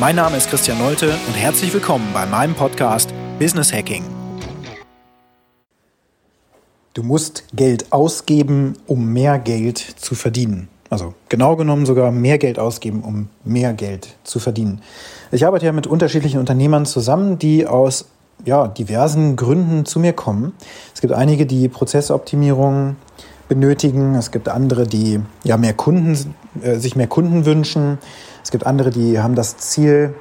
Mein Name ist Christian Nolte und herzlich willkommen bei meinem Podcast Business Hacking. Du musst Geld ausgeben, um mehr Geld zu verdienen. Also genau genommen sogar mehr Geld ausgeben, um mehr Geld zu verdienen. Ich arbeite ja mit unterschiedlichen Unternehmern zusammen, die aus ja, diversen Gründen zu mir kommen. Es gibt einige, die Prozessoptimierung benötigen. Es gibt andere, die ja mehr Kunden, äh, sich mehr Kunden wünschen. Es gibt andere, die haben das Ziel,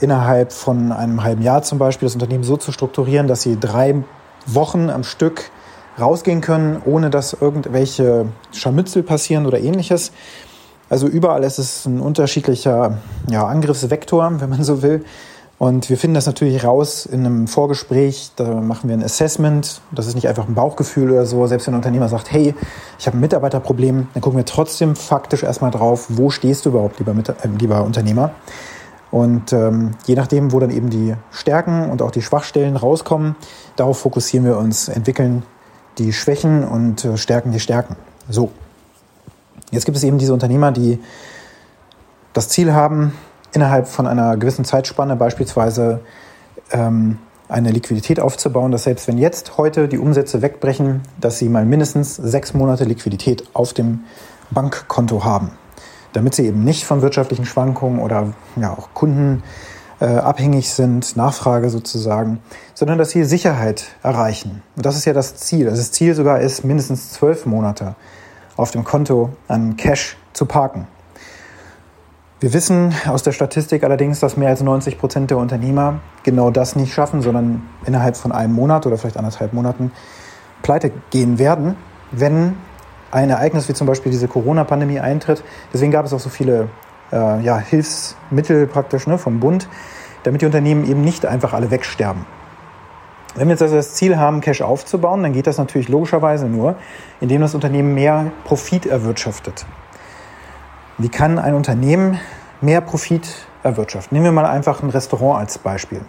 innerhalb von einem halben Jahr zum Beispiel das Unternehmen so zu strukturieren, dass sie drei Wochen am Stück rausgehen können, ohne dass irgendwelche Scharmützel passieren oder ähnliches. Also überall ist es ein unterschiedlicher ja, Angriffsvektor, wenn man so will. Und wir finden das natürlich raus in einem Vorgespräch. Da machen wir ein Assessment. Das ist nicht einfach ein Bauchgefühl oder so. Selbst wenn ein Unternehmer sagt, hey, ich habe ein Mitarbeiterproblem, dann gucken wir trotzdem faktisch erstmal drauf, wo stehst du überhaupt, lieber, Mit äh, lieber Unternehmer. Und ähm, je nachdem, wo dann eben die Stärken und auch die Schwachstellen rauskommen, darauf fokussieren wir uns, entwickeln die Schwächen und äh, stärken die Stärken. So. Jetzt gibt es eben diese Unternehmer, die das Ziel haben, innerhalb von einer gewissen Zeitspanne beispielsweise ähm, eine Liquidität aufzubauen, dass selbst wenn jetzt heute die Umsätze wegbrechen, dass sie mal mindestens sechs Monate Liquidität auf dem Bankkonto haben, damit sie eben nicht von wirtschaftlichen Schwankungen oder ja, auch Kunden äh, abhängig sind, Nachfrage sozusagen, sondern dass sie Sicherheit erreichen. Und das ist ja das Ziel. Also das Ziel sogar ist, mindestens zwölf Monate auf dem Konto an Cash zu parken. Wir wissen aus der Statistik allerdings, dass mehr als 90 Prozent der Unternehmer genau das nicht schaffen, sondern innerhalb von einem Monat oder vielleicht anderthalb Monaten pleite gehen werden, wenn ein Ereignis wie zum Beispiel diese Corona-Pandemie eintritt. Deswegen gab es auch so viele äh, ja, Hilfsmittel praktisch ne, vom Bund, damit die Unternehmen eben nicht einfach alle wegsterben. Wenn wir jetzt also das Ziel haben, Cash aufzubauen, dann geht das natürlich logischerweise nur, indem das Unternehmen mehr Profit erwirtschaftet. Wie kann ein Unternehmen mehr Profit erwirtschaften? Nehmen wir mal einfach ein Restaurant als Beispiel.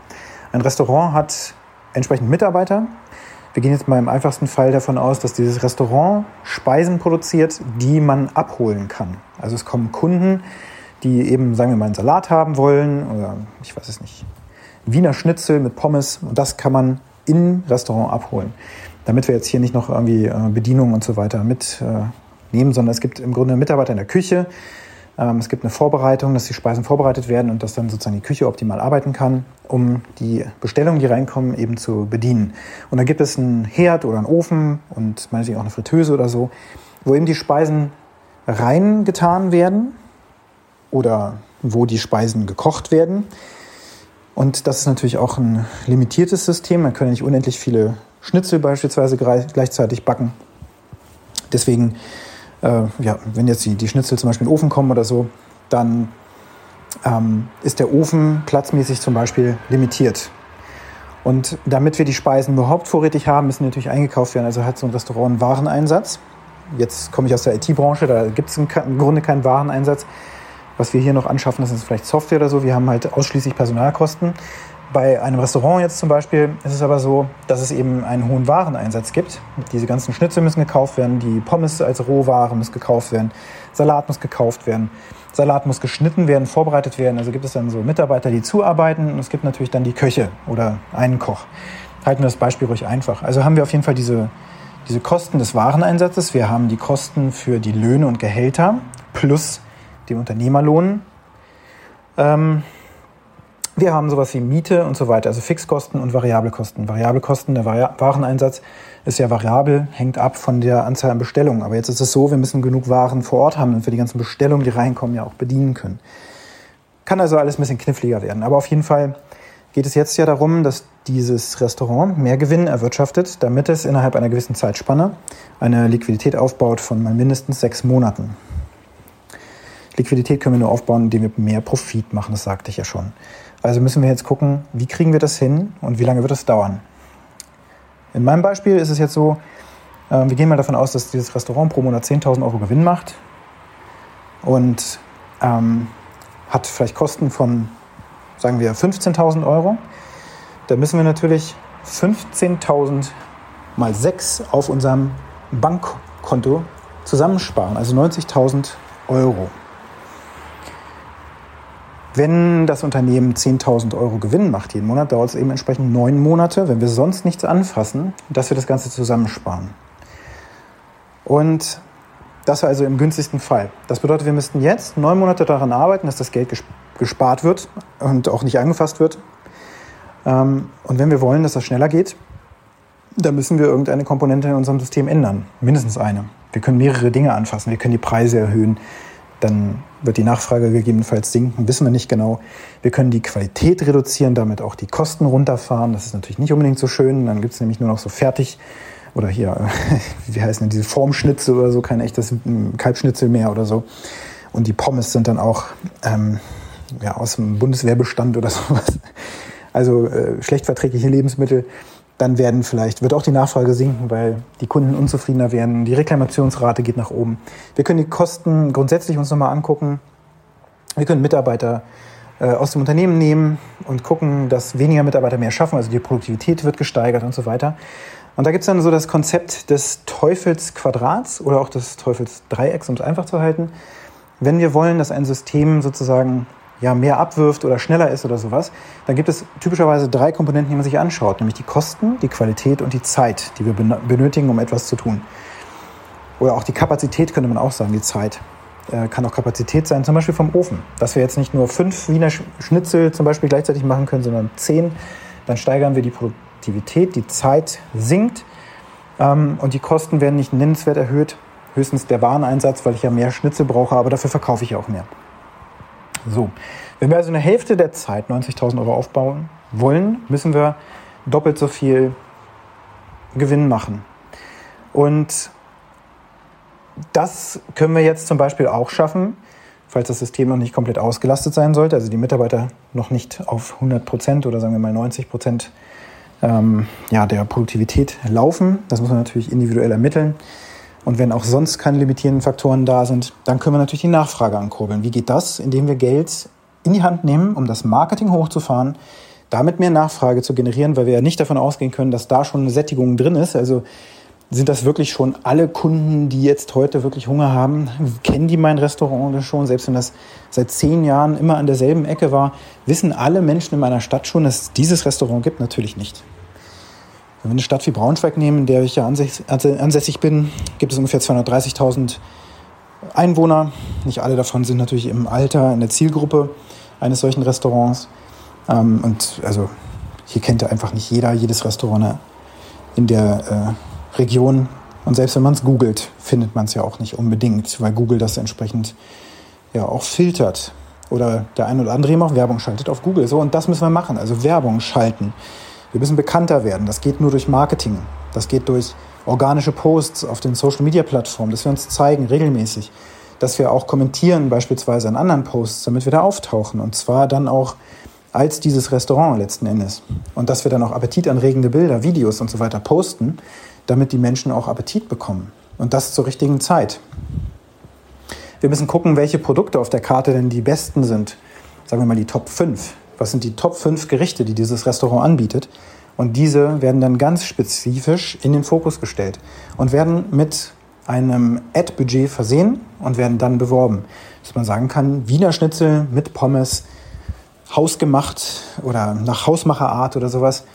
Ein Restaurant hat entsprechend Mitarbeiter. Wir gehen jetzt mal im einfachsten Fall davon aus, dass dieses Restaurant Speisen produziert, die man abholen kann. Also es kommen Kunden, die eben, sagen wir mal, einen Salat haben wollen oder ich weiß es nicht, Wiener Schnitzel mit Pommes und das kann man im Restaurant abholen. Damit wir jetzt hier nicht noch irgendwie äh, Bedienung und so weiter mitnehmen, äh, sondern es gibt im Grunde Mitarbeiter in der Küche, es gibt eine Vorbereitung, dass die Speisen vorbereitet werden und dass dann sozusagen die Küche optimal arbeiten kann, um die Bestellungen, die reinkommen, eben zu bedienen. Und dann gibt es einen Herd oder einen Ofen und meinetwegen auch eine Fritteuse oder so, wo eben die Speisen reingetan werden oder wo die Speisen gekocht werden. Und das ist natürlich auch ein limitiertes System. Man kann nicht unendlich viele Schnitzel beispielsweise gleichzeitig backen. Deswegen äh, ja, wenn jetzt die, die Schnitzel zum Beispiel in den Ofen kommen oder so, dann ähm, ist der Ofen platzmäßig zum Beispiel limitiert. Und damit wir die Speisen überhaupt vorrätig haben, müssen die natürlich eingekauft werden. Also hat so ein Restaurant einen Wareneinsatz. Jetzt komme ich aus der IT-Branche, da gibt es im Grunde keinen Wareneinsatz. Was wir hier noch anschaffen, das ist vielleicht Software oder so. Wir haben halt ausschließlich Personalkosten. Bei einem Restaurant jetzt zum Beispiel ist es aber so, dass es eben einen hohen Wareneinsatz gibt. Diese ganzen Schnitzel müssen gekauft werden, die Pommes als Rohware muss gekauft werden, Salat muss gekauft werden, Salat muss geschnitten werden, vorbereitet werden. Also gibt es dann so Mitarbeiter, die zuarbeiten und es gibt natürlich dann die Köche oder einen Koch. Halten wir das Beispiel ruhig einfach. Also haben wir auf jeden Fall diese, diese Kosten des Wareneinsatzes. Wir haben die Kosten für die Löhne und Gehälter plus den Unternehmerlohn. Ähm, wir haben sowas wie Miete und so weiter, also Fixkosten und variable Kosten. Variable Kosten, der Wareneinsatz ist ja variabel, hängt ab von der Anzahl an Bestellungen. Aber jetzt ist es so, wir müssen genug Waren vor Ort haben, damit wir die ganzen Bestellungen, die reinkommen, ja auch bedienen können. Kann also alles ein bisschen kniffliger werden. Aber auf jeden Fall geht es jetzt ja darum, dass dieses Restaurant mehr Gewinn erwirtschaftet, damit es innerhalb einer gewissen Zeitspanne eine Liquidität aufbaut von mal mindestens sechs Monaten. Liquidität können wir nur aufbauen, indem wir mehr Profit machen, das sagte ich ja schon. Also müssen wir jetzt gucken, wie kriegen wir das hin und wie lange wird es dauern. In meinem Beispiel ist es jetzt so, äh, wir gehen mal davon aus, dass dieses Restaurant pro Monat 10.000 Euro Gewinn macht und ähm, hat vielleicht Kosten von, sagen wir, 15.000 Euro. Da müssen wir natürlich 15.000 mal 6 auf unserem Bankkonto zusammensparen, also 90.000 Euro. Wenn das Unternehmen 10.000 Euro Gewinn macht jeden Monat, dauert es eben entsprechend neun Monate, wenn wir sonst nichts anfassen, dass wir das Ganze zusammensparen. Und das also im günstigsten Fall. Das bedeutet, wir müssten jetzt neun Monate daran arbeiten, dass das Geld gespart wird und auch nicht angefasst wird. Ähm, und wenn wir wollen, dass das schneller geht, dann müssen wir irgendeine Komponente in unserem System ändern. Mindestens eine. Wir können mehrere Dinge anfassen. Wir können die Preise erhöhen. Dann wird die Nachfrage gegebenenfalls sinken, wissen wir nicht genau. Wir können die Qualität reduzieren, damit auch die Kosten runterfahren. Das ist natürlich nicht unbedingt so schön. Dann gibt es nämlich nur noch so fertig oder hier, wie heißen denn diese Formschnitzel oder so, kein echtes Kalbschnitzel mehr oder so. Und die Pommes sind dann auch ähm, ja, aus dem Bundeswehrbestand oder sowas. Also äh, schlecht verträgliche Lebensmittel. Dann werden vielleicht, wird auch die Nachfrage sinken, weil die Kunden unzufriedener werden. Die Reklamationsrate geht nach oben. Wir können die Kosten grundsätzlich uns nochmal angucken. Wir können Mitarbeiter äh, aus dem Unternehmen nehmen und gucken, dass weniger Mitarbeiter mehr schaffen. Also die Produktivität wird gesteigert und so weiter. Und da gibt es dann so das Konzept des Teufelsquadrats oder auch des Teufelsdreiecks, um es einfach zu halten. Wenn wir wollen, dass ein System sozusagen ja, mehr abwirft oder schneller ist oder sowas, dann gibt es typischerweise drei Komponenten, die man sich anschaut, nämlich die Kosten, die Qualität und die Zeit, die wir benötigen, um etwas zu tun. Oder auch die Kapazität könnte man auch sagen, die Zeit. Äh, kann auch Kapazität sein, zum Beispiel vom Ofen. Dass wir jetzt nicht nur fünf Wiener Schnitzel zum Beispiel gleichzeitig machen können, sondern zehn. Dann steigern wir die Produktivität, die Zeit sinkt ähm, und die Kosten werden nicht nennenswert erhöht. Höchstens der Wareneinsatz, weil ich ja mehr Schnitzel brauche, aber dafür verkaufe ich auch mehr. So, wenn wir also eine Hälfte der Zeit 90.000 Euro aufbauen wollen, müssen wir doppelt so viel Gewinn machen. Und das können wir jetzt zum Beispiel auch schaffen, falls das System noch nicht komplett ausgelastet sein sollte, also die Mitarbeiter noch nicht auf 100 Prozent oder sagen wir mal 90 Prozent ähm, ja, der Produktivität laufen. Das muss man natürlich individuell ermitteln. Und wenn auch sonst keine limitierenden Faktoren da sind, dann können wir natürlich die Nachfrage ankurbeln. Wie geht das? Indem wir Geld in die Hand nehmen, um das Marketing hochzufahren, damit mehr Nachfrage zu generieren, weil wir ja nicht davon ausgehen können, dass da schon eine Sättigung drin ist. Also sind das wirklich schon alle Kunden, die jetzt heute wirklich Hunger haben? Kennen die mein Restaurant schon? Selbst wenn das seit zehn Jahren immer an derselben Ecke war, wissen alle Menschen in meiner Stadt schon, dass es dieses Restaurant gibt? Natürlich nicht. Wenn wir eine Stadt wie Braunschweig nehmen, in der ich ja ansässig bin, gibt es ungefähr 230.000 Einwohner. Nicht alle davon sind natürlich im Alter, in der Zielgruppe eines solchen Restaurants. Ähm, und also hier kennt ja einfach nicht jeder jedes Restaurant in der äh, Region. Und selbst wenn man es googelt, findet man es ja auch nicht unbedingt, weil Google das entsprechend ja auch filtert. Oder der eine oder andere eben auch Werbung schaltet auf Google. So, und das müssen wir machen, also Werbung schalten. Wir müssen bekannter werden. Das geht nur durch Marketing. Das geht durch organische Posts auf den Social-Media-Plattformen, dass wir uns zeigen regelmäßig, dass wir auch kommentieren beispielsweise an anderen Posts, damit wir da auftauchen. Und zwar dann auch als dieses Restaurant letzten Endes. Und dass wir dann auch appetitanregende Bilder, Videos und so weiter posten, damit die Menschen auch Appetit bekommen. Und das zur richtigen Zeit. Wir müssen gucken, welche Produkte auf der Karte denn die besten sind. Sagen wir mal die Top 5 was sind die Top 5 Gerichte, die dieses Restaurant anbietet. Und diese werden dann ganz spezifisch in den Fokus gestellt und werden mit einem Ad-Budget versehen und werden dann beworben. Dass man sagen kann, Wiener Schnitzel mit Pommes, hausgemacht oder nach Hausmacherart oder sowas.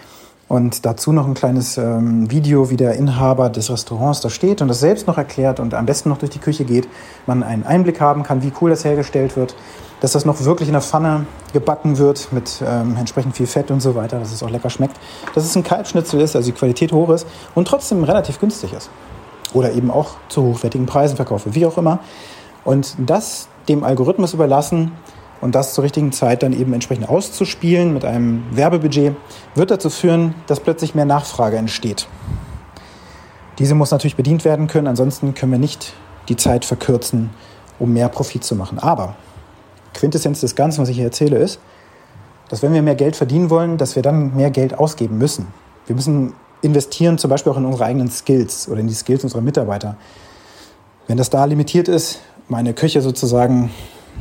Und dazu noch ein kleines ähm, Video, wie der Inhaber des Restaurants da steht und das selbst noch erklärt und am besten noch durch die Küche geht. Man einen Einblick haben kann, wie cool das hergestellt wird dass das noch wirklich in der Pfanne gebacken wird mit ähm, entsprechend viel Fett und so weiter, dass es auch lecker schmeckt. Dass es ein Kalbschnitzel ist, also die Qualität hoch ist und trotzdem relativ günstig ist. Oder eben auch zu hochwertigen Preisen verkaufe, wie auch immer. Und das dem Algorithmus überlassen und das zur richtigen Zeit dann eben entsprechend auszuspielen mit einem Werbebudget, wird dazu führen, dass plötzlich mehr Nachfrage entsteht. Diese muss natürlich bedient werden können, ansonsten können wir nicht die Zeit verkürzen, um mehr Profit zu machen. Aber Quintessenz des Ganzen, was ich hier erzähle, ist, dass wenn wir mehr Geld verdienen wollen, dass wir dann mehr Geld ausgeben müssen. Wir müssen investieren, zum Beispiel auch in unsere eigenen Skills oder in die Skills unserer Mitarbeiter. Wenn das da limitiert ist, meine Köche sozusagen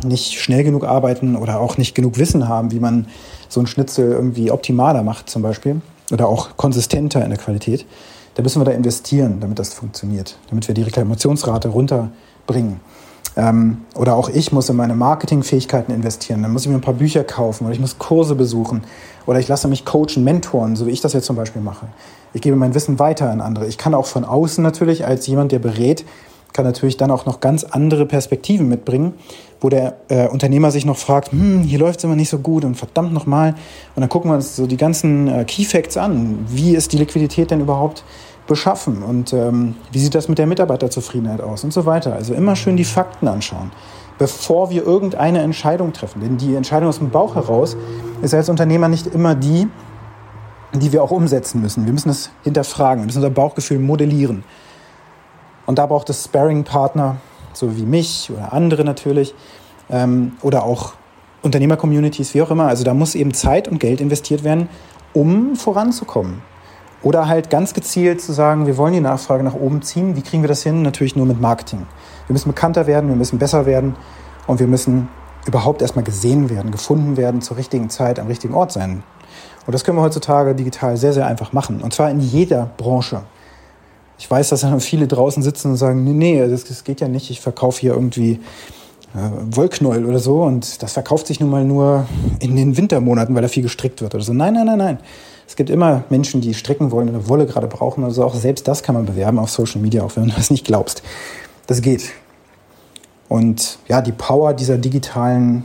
nicht schnell genug arbeiten oder auch nicht genug Wissen haben, wie man so einen Schnitzel irgendwie optimaler macht zum Beispiel oder auch konsistenter in der Qualität, dann müssen wir da investieren, damit das funktioniert, damit wir die Reklamationsrate runterbringen. Ähm, oder auch ich muss in meine Marketingfähigkeiten investieren. Dann muss ich mir ein paar Bücher kaufen oder ich muss Kurse besuchen oder ich lasse mich coachen, mentoren, so wie ich das jetzt zum Beispiel mache. Ich gebe mein Wissen weiter an andere. Ich kann auch von außen natürlich als jemand, der berät, kann natürlich dann auch noch ganz andere Perspektiven mitbringen, wo der äh, Unternehmer sich noch fragt, hm, hier läuft es immer nicht so gut und verdammt nochmal. Und dann gucken wir uns so die ganzen äh, Key Facts an. Wie ist die Liquidität denn überhaupt beschaffen und ähm, wie sieht das mit der Mitarbeiterzufriedenheit aus und so weiter. Also immer schön die Fakten anschauen, bevor wir irgendeine Entscheidung treffen. Denn die Entscheidung aus dem Bauch heraus ist als Unternehmer nicht immer die, die wir auch umsetzen müssen. Wir müssen es hinterfragen, wir müssen unser Bauchgefühl modellieren. Und da braucht es Sparring-Partner, so wie mich oder andere natürlich, ähm, oder auch Unternehmer-Communities, wie auch immer. Also da muss eben Zeit und Geld investiert werden, um voranzukommen. Oder halt ganz gezielt zu sagen, wir wollen die Nachfrage nach oben ziehen. Wie kriegen wir das hin? Natürlich nur mit Marketing. Wir müssen bekannter werden, wir müssen besser werden und wir müssen überhaupt erstmal gesehen werden, gefunden werden, zur richtigen Zeit am richtigen Ort sein. Und das können wir heutzutage digital sehr, sehr einfach machen. Und zwar in jeder Branche. Ich weiß, dass dann viele draußen sitzen und sagen, nee, nee, das, das geht ja nicht. Ich verkaufe hier irgendwie Wollknäuel oder so und das verkauft sich nun mal nur in den Wintermonaten, weil da viel gestrickt wird oder so. Nein, nein, nein, nein. Es gibt immer Menschen, die stricken wollen oder Wolle gerade brauchen. Also auch selbst das kann man bewerben auf Social Media, auch wenn du das nicht glaubst. Das geht. Und ja, die Power dieser digitalen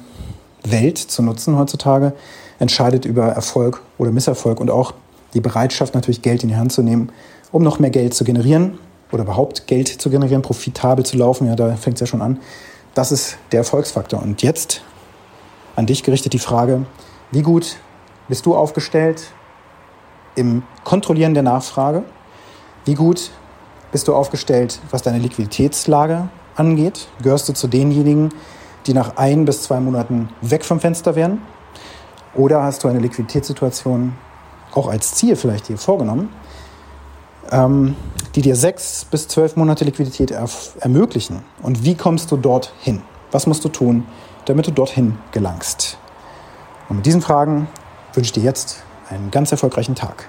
Welt zu nutzen heutzutage entscheidet über Erfolg oder Misserfolg und auch die Bereitschaft, natürlich Geld in die Hand zu nehmen, um noch mehr Geld zu generieren oder überhaupt Geld zu generieren, profitabel zu laufen. Ja, da fängt es ja schon an. Das ist der Erfolgsfaktor. Und jetzt an dich gerichtet die Frage, wie gut bist du aufgestellt? im Kontrollieren der Nachfrage? Wie gut bist du aufgestellt, was deine Liquiditätslage angeht? Gehörst du zu denjenigen, die nach ein bis zwei Monaten weg vom Fenster wären? Oder hast du eine Liquiditätssituation auch als Ziel vielleicht hier vorgenommen, ähm, die dir sechs bis zwölf Monate Liquidität ermöglichen? Und wie kommst du dorthin? Was musst du tun, damit du dorthin gelangst? Und mit diesen Fragen wünsche ich dir jetzt einen ganz erfolgreichen Tag.